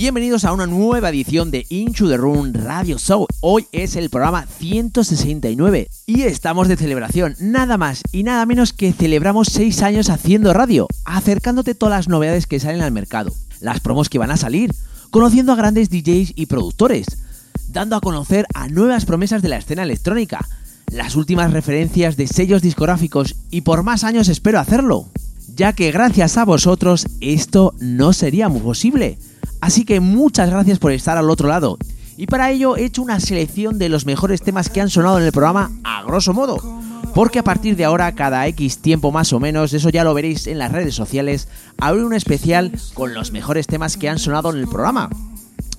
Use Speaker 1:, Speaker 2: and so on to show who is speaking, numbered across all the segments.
Speaker 1: Bienvenidos a una nueva edición de Into the Room Radio Show. Hoy es el programa 169 y estamos de celebración. Nada más y nada menos que celebramos 6 años haciendo radio, acercándote todas las novedades que salen al mercado, las promos que van a salir, conociendo a grandes DJs y productores, dando a conocer a nuevas promesas de la escena electrónica, las últimas referencias de sellos discográficos y por más años espero hacerlo, ya que gracias a vosotros esto no sería muy posible. Así que muchas gracias por estar al otro lado. Y para ello he hecho una selección de los mejores temas que han sonado en el programa a grosso modo. Porque a partir de ahora, cada X tiempo más o menos, eso ya lo veréis en las redes sociales, habrá un especial con los mejores temas que han sonado en el programa.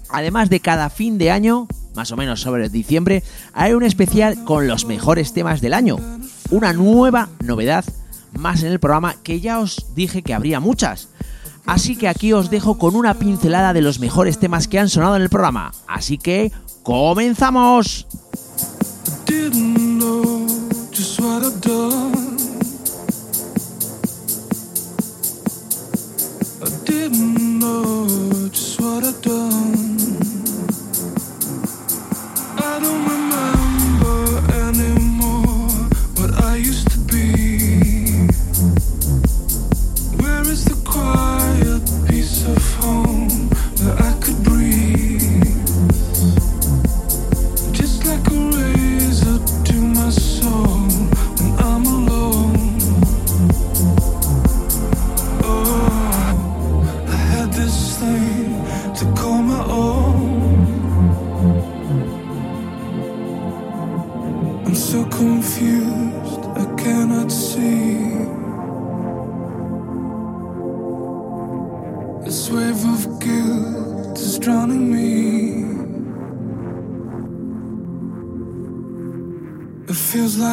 Speaker 1: Además de cada fin de año, más o menos sobre diciembre, haré un especial con los mejores temas del año. Una nueva novedad más en el programa que ya os dije que habría muchas. Así que aquí os dejo con una pincelada de los mejores temas que han sonado en el programa. Así que, ¡comenzamos!
Speaker 2: of home.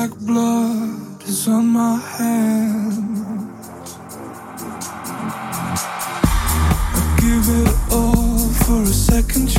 Speaker 2: like blood is on my hands. I give it all for a second chance.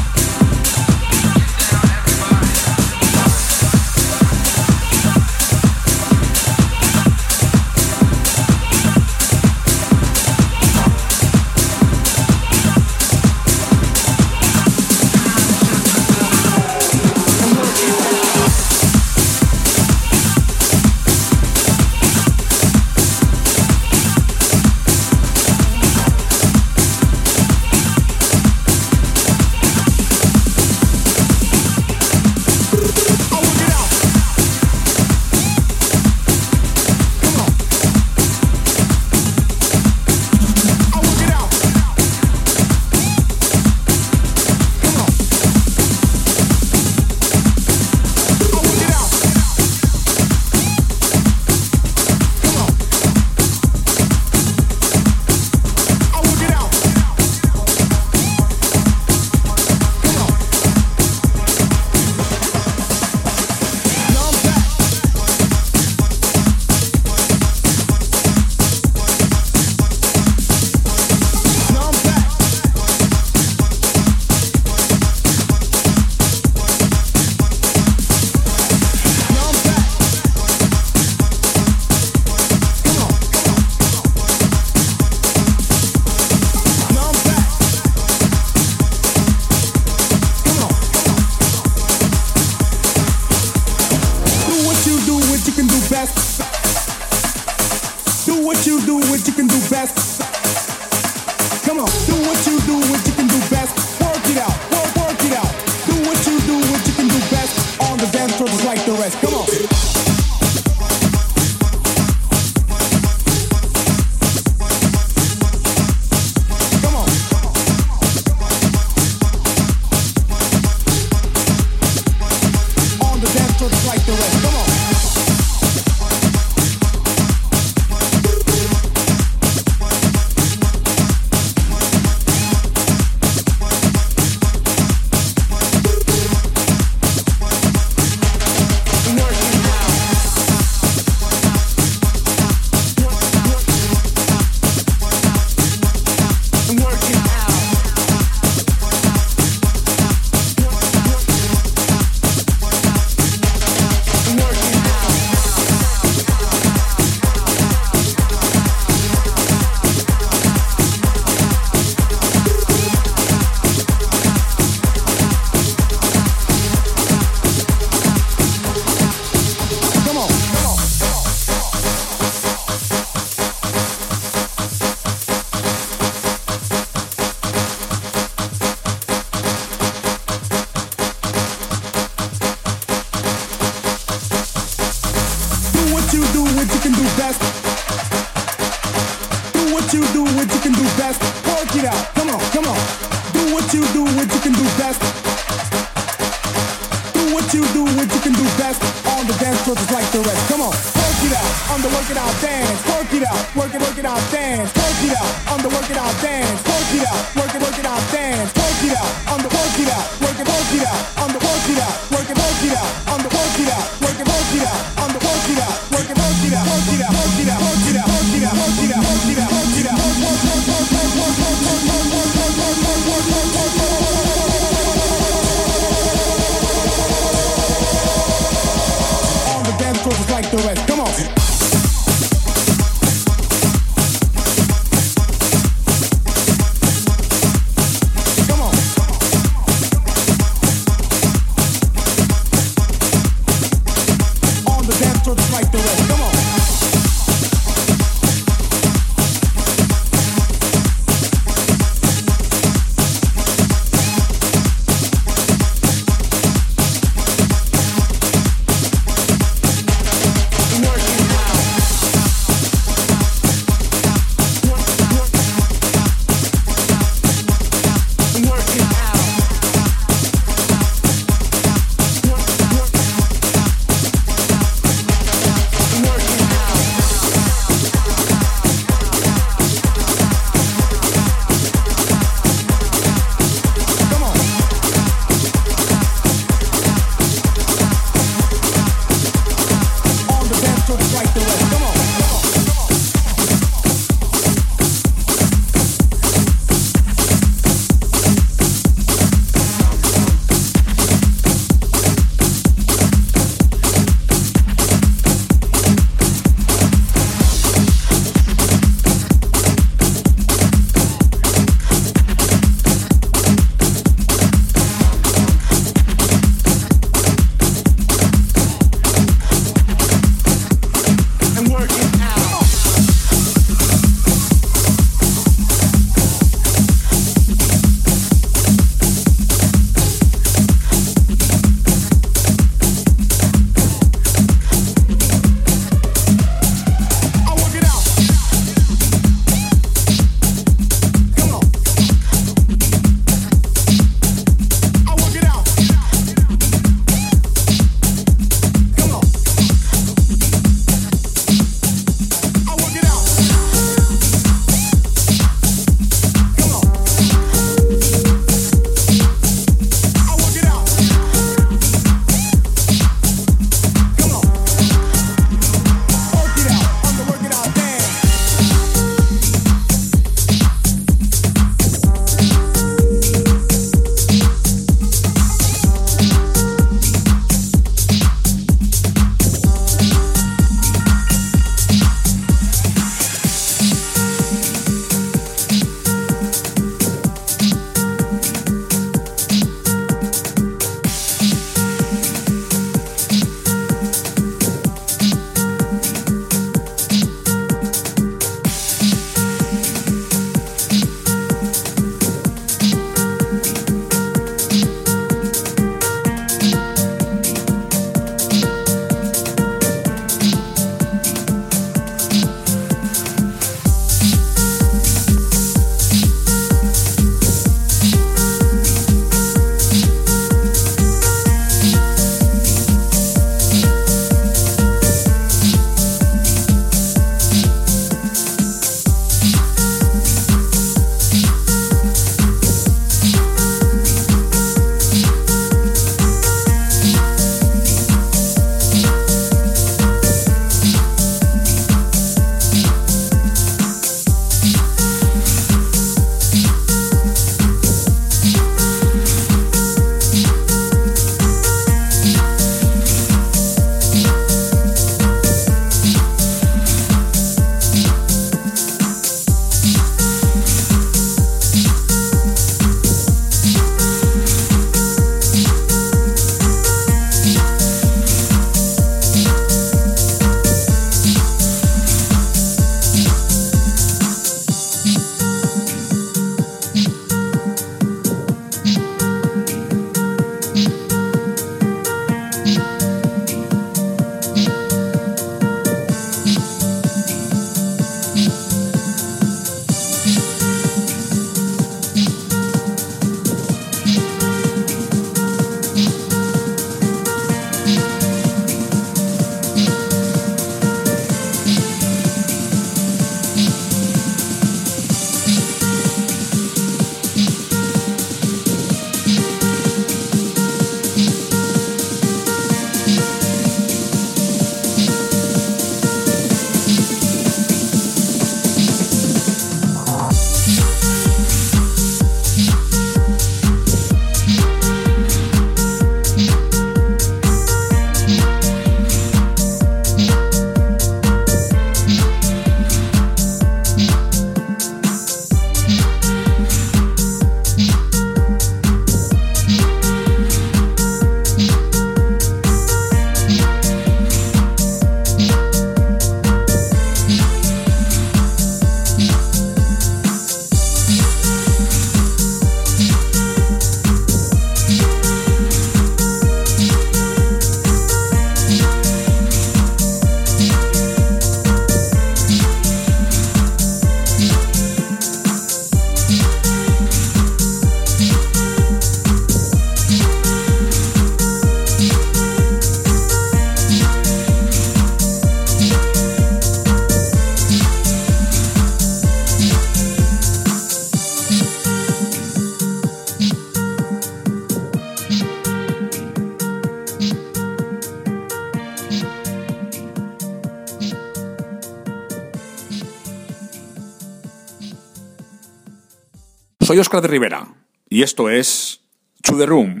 Speaker 2: Soy Oscar de Rivera y esto es To The Room.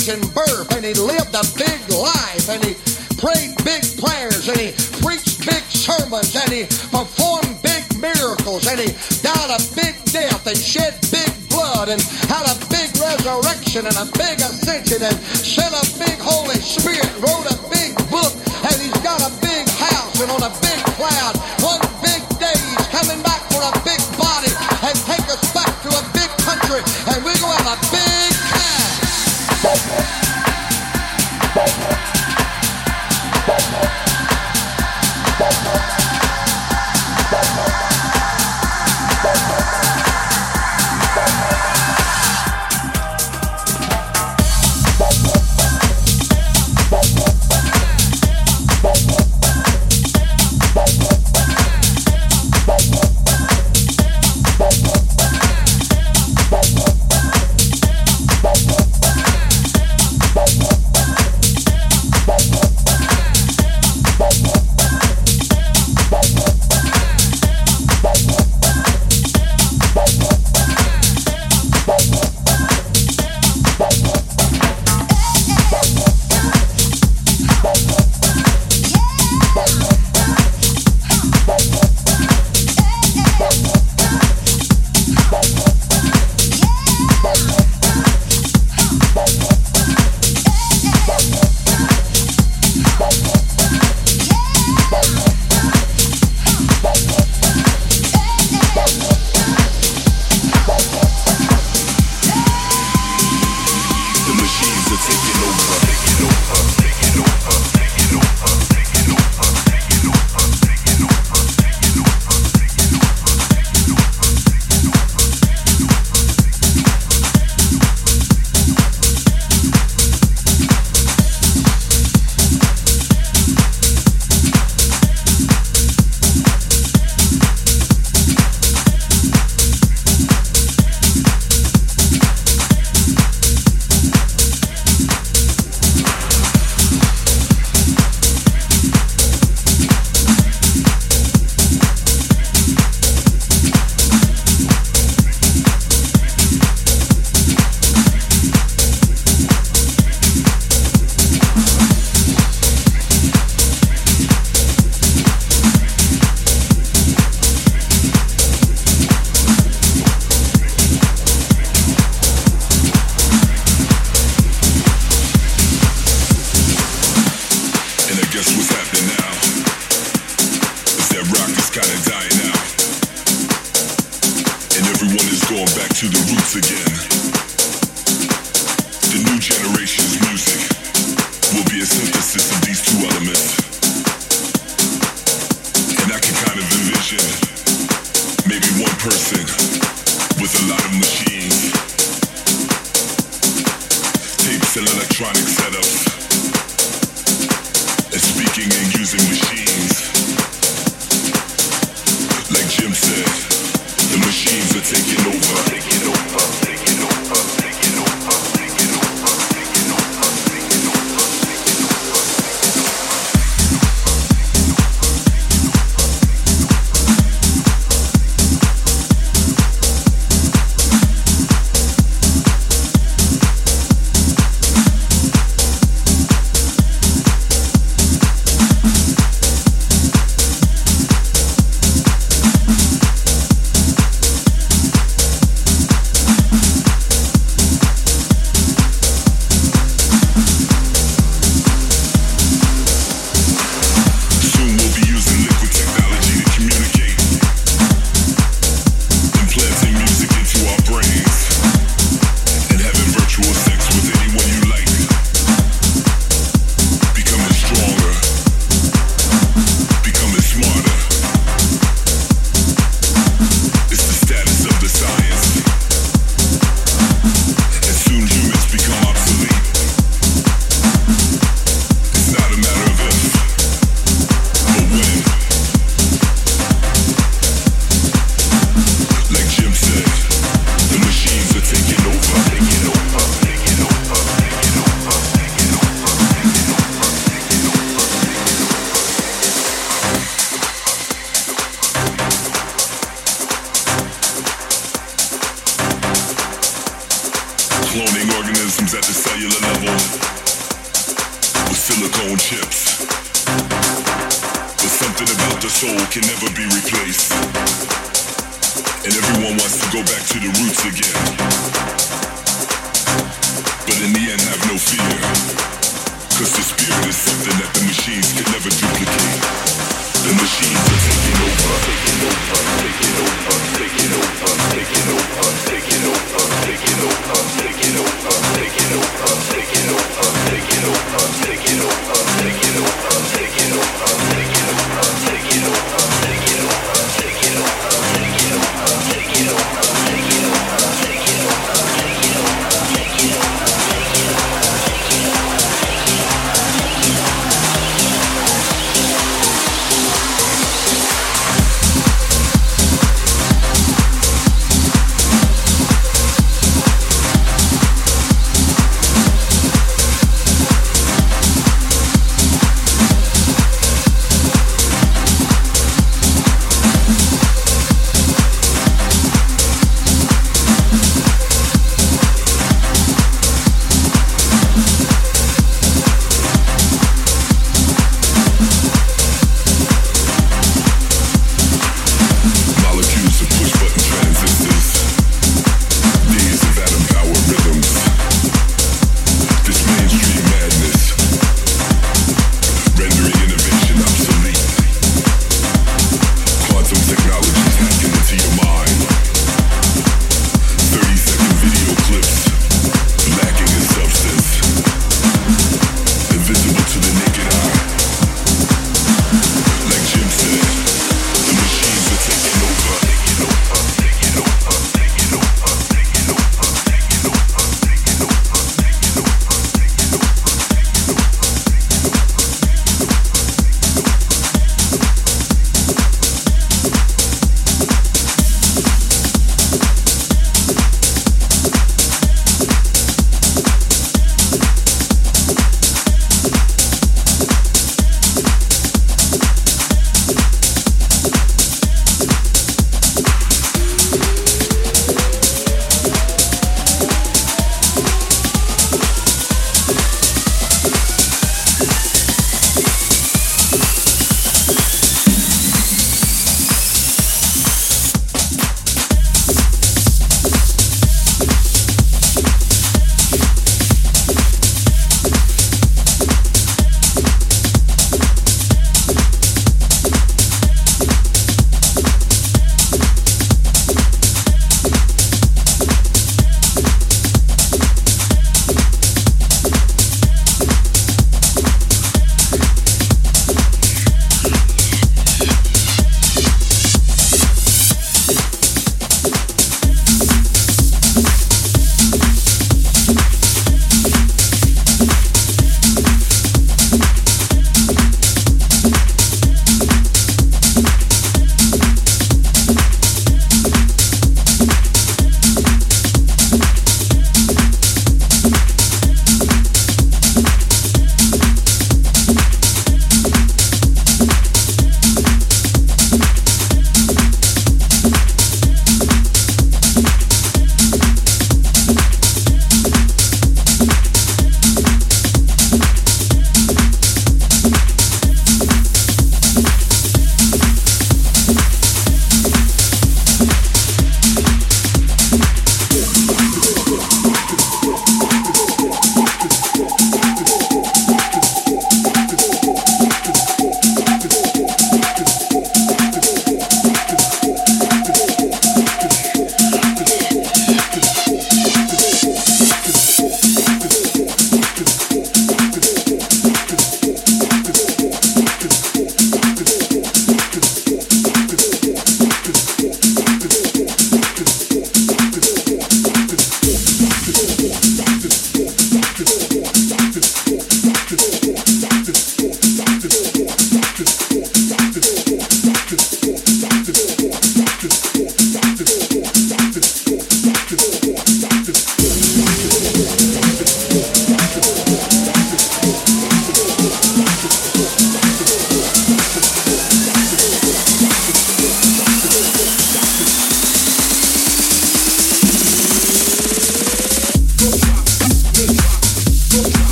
Speaker 2: American birth, and he lived a big life, and he prayed big prayers, and he preached big sermons, and he performed big miracles, and he died a big death, and shed big blood, and had a big resurrection, and a big ascension, and sent a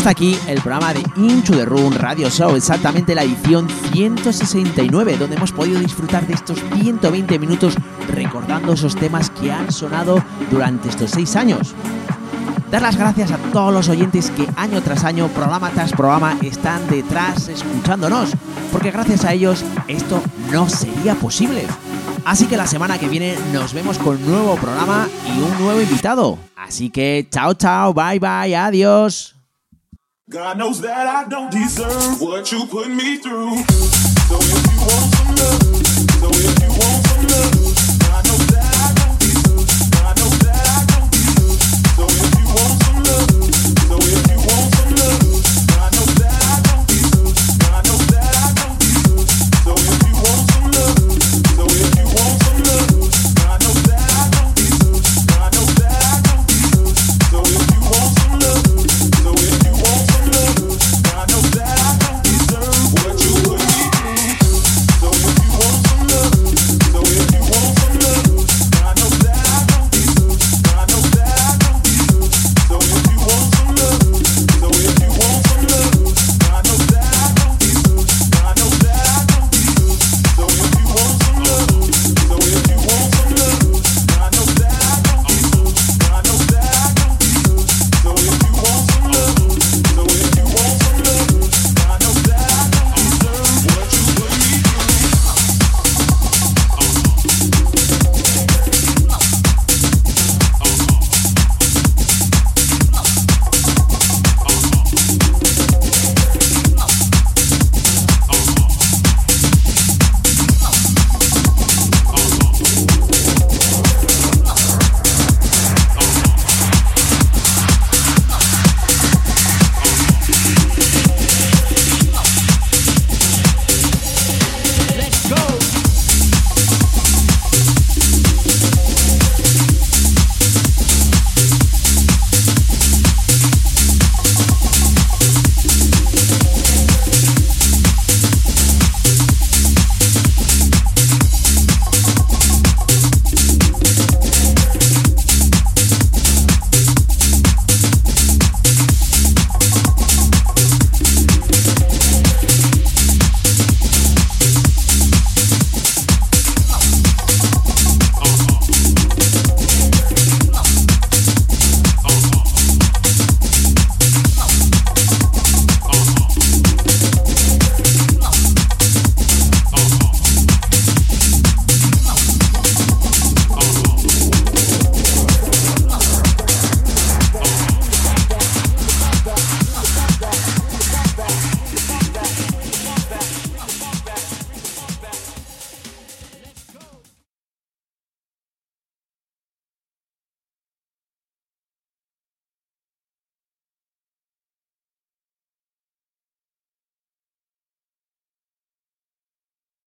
Speaker 3: hasta aquí el programa de Into the Room Radio Show, exactamente la edición 169, donde hemos podido disfrutar de estos 120 minutos recordando esos temas que han sonado durante estos seis años. Dar las gracias a todos los oyentes que año tras año, programa tras programa, están detrás escuchándonos, porque gracias a ellos esto no sería posible. Así que la semana que viene nos vemos con un nuevo programa y un nuevo invitado. Así que chao, chao, bye, bye, adiós.
Speaker 4: God knows that I don't deserve what you put me through.